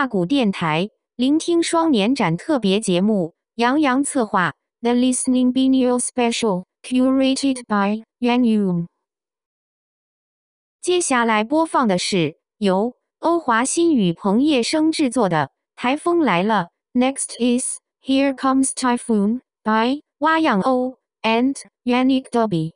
大谷电台聆听双年展特别节目，杨洋策划。The Listening Biennial Special curated by Yuan Yu。接下来播放的是由欧华新与彭业生制作的《台风来了》。Next is Here Comes Typhoon by 蛙样欧 and Yannick Dobby。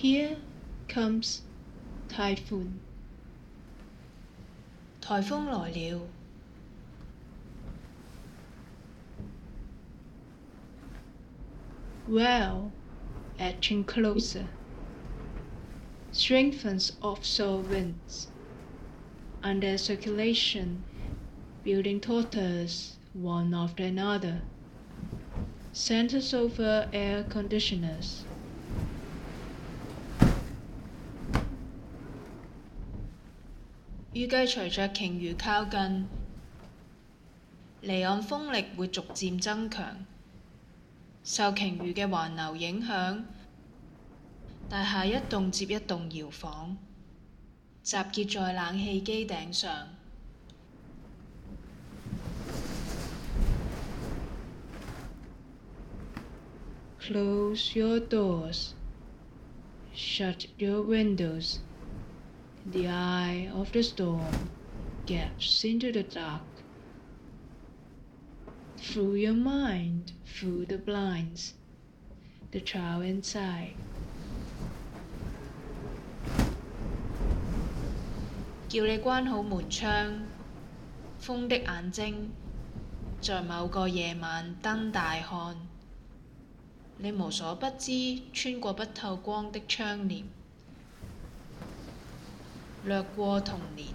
Here comes typhoon. 台风来了。Well, edging closer, strengthens offshore winds, and their circulation building tauters one after another, centers over air conditioners. 預計隨着鯨魚靠近，離岸風力會逐漸增強。受鯨魚嘅環流影響，大廈一棟接一棟搖晃，集結在冷氣機頂上。Close your doors. Shut your windows. The eye of the storm gaps into the dark. Through your mind, through the blinds, the child inside. 叫你关好门窗，风的眼睛在某个夜晚瞪大看，你无所不知穿过不透光的窗帘。 掠过童年，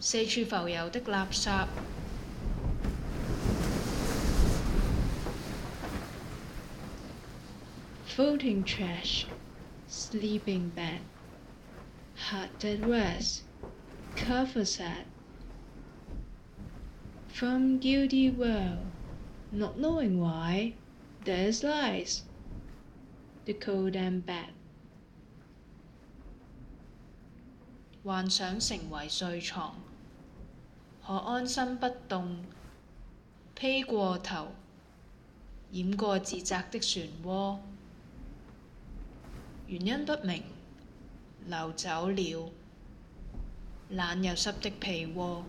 四处浮游的垃圾， floating trash, sleeping bag, hot at rest, cover set, from guilty well, not knowing why, there's lies, the cold and bad. 幻想成為睡床，可安心不動，披過頭，掩過自責的漩渦。原因不明，流走了，冷又濕的被窩。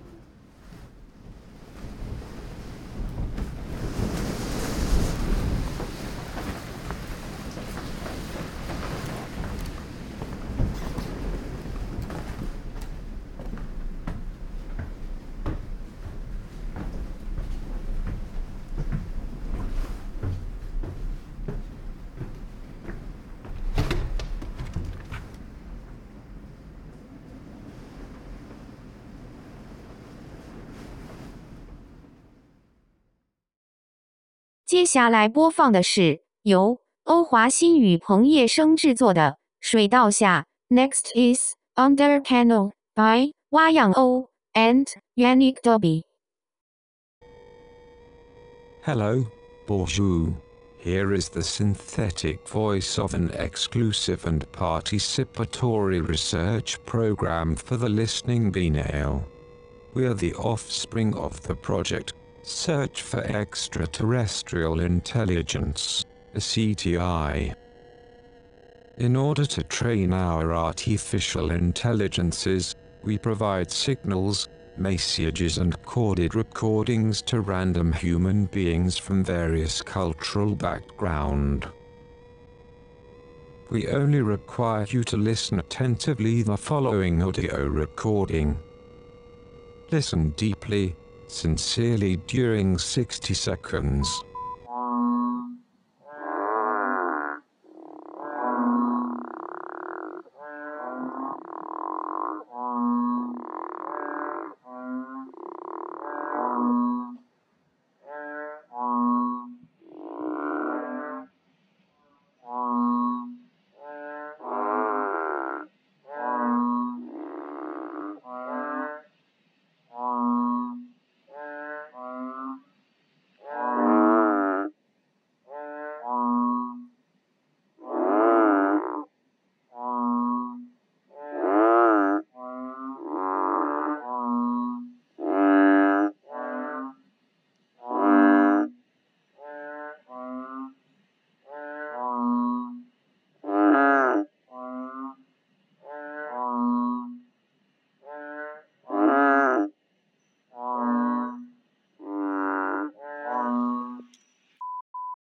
接下来播放的是由区华欣与澎叶生制作的《水道下》。Next is Under Piano by Wa Yang O and Yannick Dauby. Hello, bonjour. Here is the synthetic voice of an exclusive and participatory research program for the Listening Biennial. We are the offspring of the project Search for Extraterrestrial Intelligence, SETI. In order to train our artificial intelligences, we provide signals, messages and coded recordings to random human beings from various cultural background. We only require you to listen attentively the following audio recording. Listen deeply, sincerely during 60 seconds.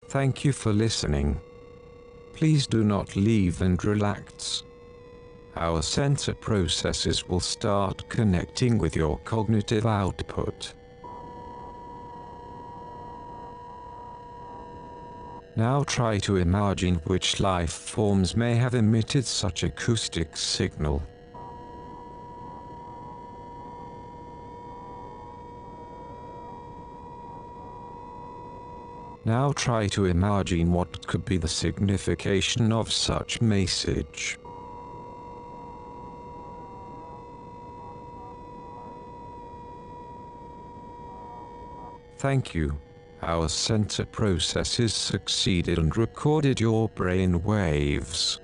Thank you for listening. Please do not leave and relax. Our sensor processes will start connecting with your cognitive output. Now try to imagine which life forms may have emitted such acoustic signal. Now try to imagine what could be the signification of such message. Thank you. Our sensor processes succeeded and recorded your brain waves.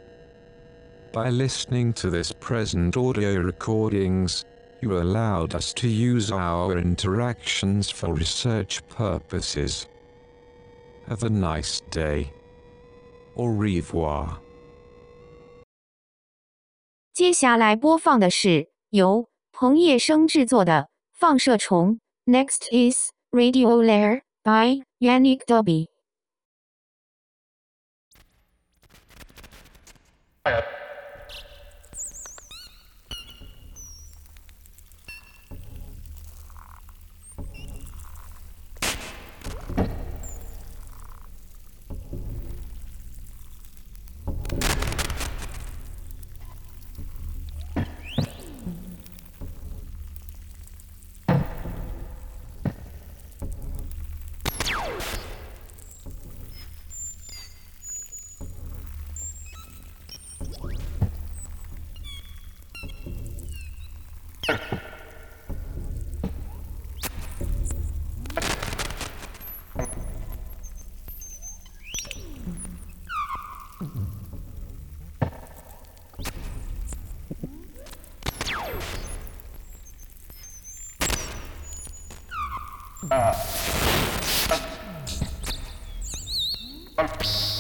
By listening to this present audio recordings, you allowed us to use our interactions for research purposes. Have a nice day. Au revoir. 接下来播放的是由澎叶生制作的《放射虫》。Next is Radiolaria by Yannick Dauby. Uh. Uh.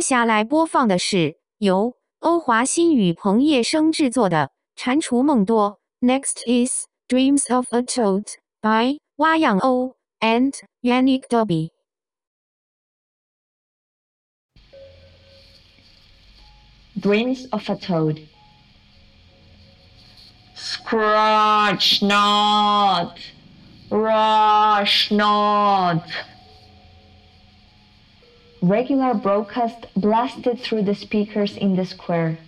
接下来播放的是由区华欣与澎叶生制作的《蟾蜍梦多》。Next is Dreams of a Toad by Wa Yang O and Yannick Dauby. Dreams of a Toad. Scratch not, rush not. Regular broadcast blasted through the speakers in the square.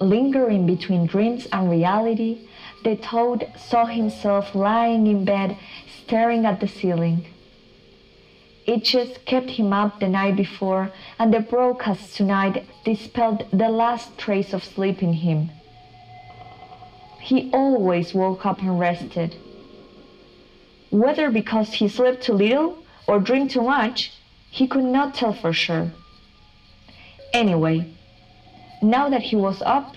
Lingering between dreams and reality, the toad saw himself lying in bed staring at the ceiling. Itches kept him up the night before, and the broadcast tonight dispelled the last trace of sleep in him. He always woke up and rested. Whether because he slept too little or dreamed too much, he could not tell for sure. Anyway, now that he was up,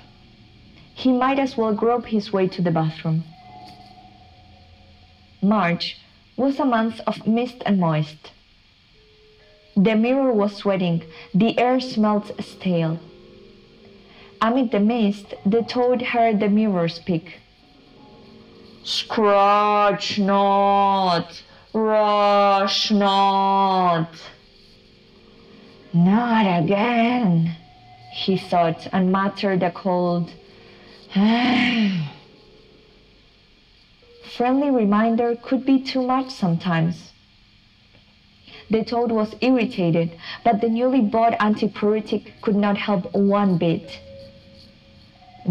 he might as well grope his way to the bathroom. March was a month of mist and moist. The mirror was sweating, the air smelled stale. Amid the mist, the toad heard the mirror speak. Scratch not, rush not. Not again, he thought, and muttered a cold, Friendly reminder could be too much sometimes. The toad was irritated, but the newly bought antipyretic could not help one bit.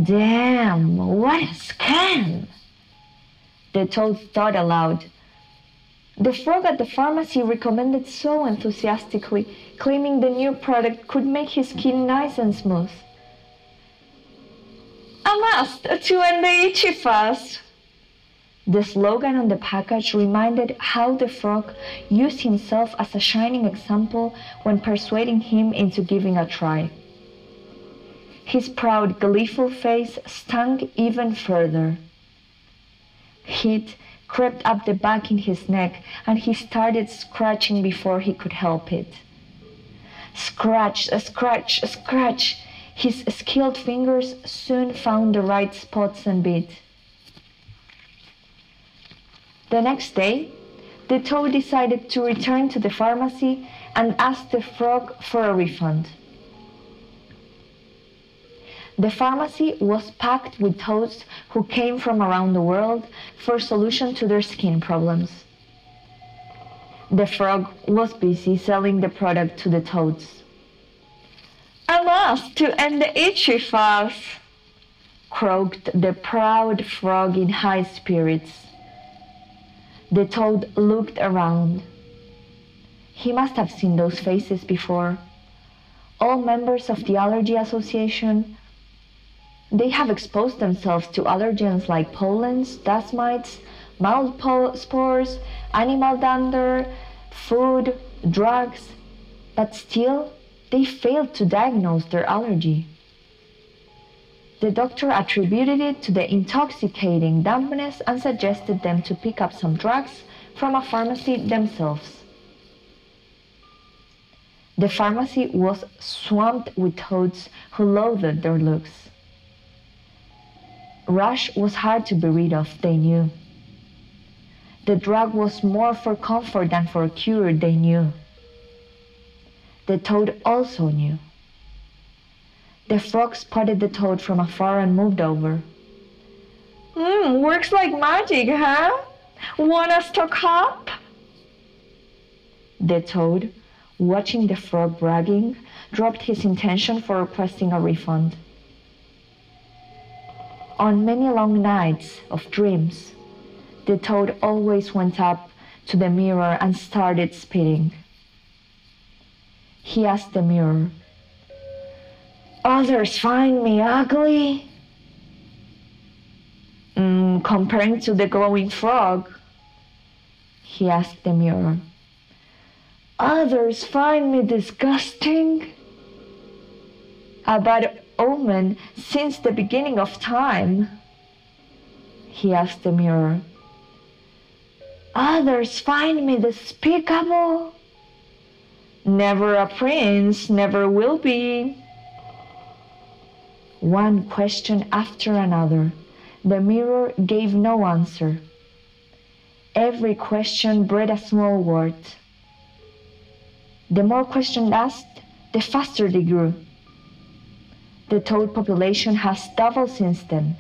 Damn, what a scam! The toad thought aloud. The frog at the pharmacy recommended so enthusiastically, claiming the new product could make his skin nice and smooth. A must to end the itchy fast. The slogan on the package reminded how the frog used himself as a shining example when persuading him into giving a try. His proud, gleeful face stung even further. Heat crept up the back in his neck and he started scratching before he could help it. Scratch, a scratch, scratch. His skilled fingers soon found the right spots and bit. The next day, the toad decided to return to the pharmacy and ask the frog for a refund. The pharmacy was packed with toads who came from around the world for a solution to their skin problems. The frog was busy selling the product to the toads. Alas, to end the itchy fuss, croaked the proud frog in high spirits. The toad looked around. He must have seen those faces before. All members of the Allergy Association they have exposed themselves to allergens like pollens, dust mites, mold spores, animal dander, food, drugs, but still they failed to diagnose their allergy. The doctor attributed it to the intoxicating dampness and suggested them to pick up some drugs from a pharmacy themselves. The pharmacy was swamped with toads who loathed their looks. Rush was hard to be rid of, they knew. The drug was more for comfort than for cure, they knew. The toad also knew. The frog spotted the toad from afar and moved over. Mmm, works like magic, huh? Wanna stock up? The toad, watching the frog bragging, dropped his intention for requesting a refund. On many long nights of dreams, the toad always went up to the mirror and started spitting. He asked the mirror, Others find me ugly? Mm, comparing to the glowing frog, he asked the mirror. Others find me disgusting? A bad omen since the beginning of time? He asked the mirror. Others find me despicable? Never a prince, never will be. One question after another. The mirror gave no answer. Every question bred a small word. The more questions asked, the faster they grew. The toad population has doubled since then.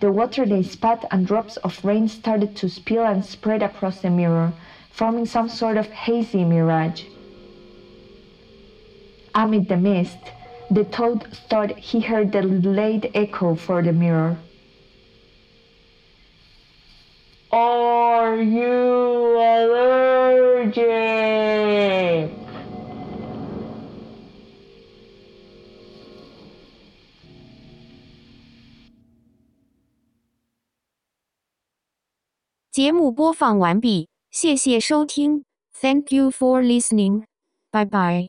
The water they spat and drops of rain started to spill and spread across the mirror, forming some sort of hazy mirage. Amid the mist, the toad thought he heard the delayed echo for the mirror. Are you allergic?节目播放完毕，谢谢收听，Thank you for listening，拜拜。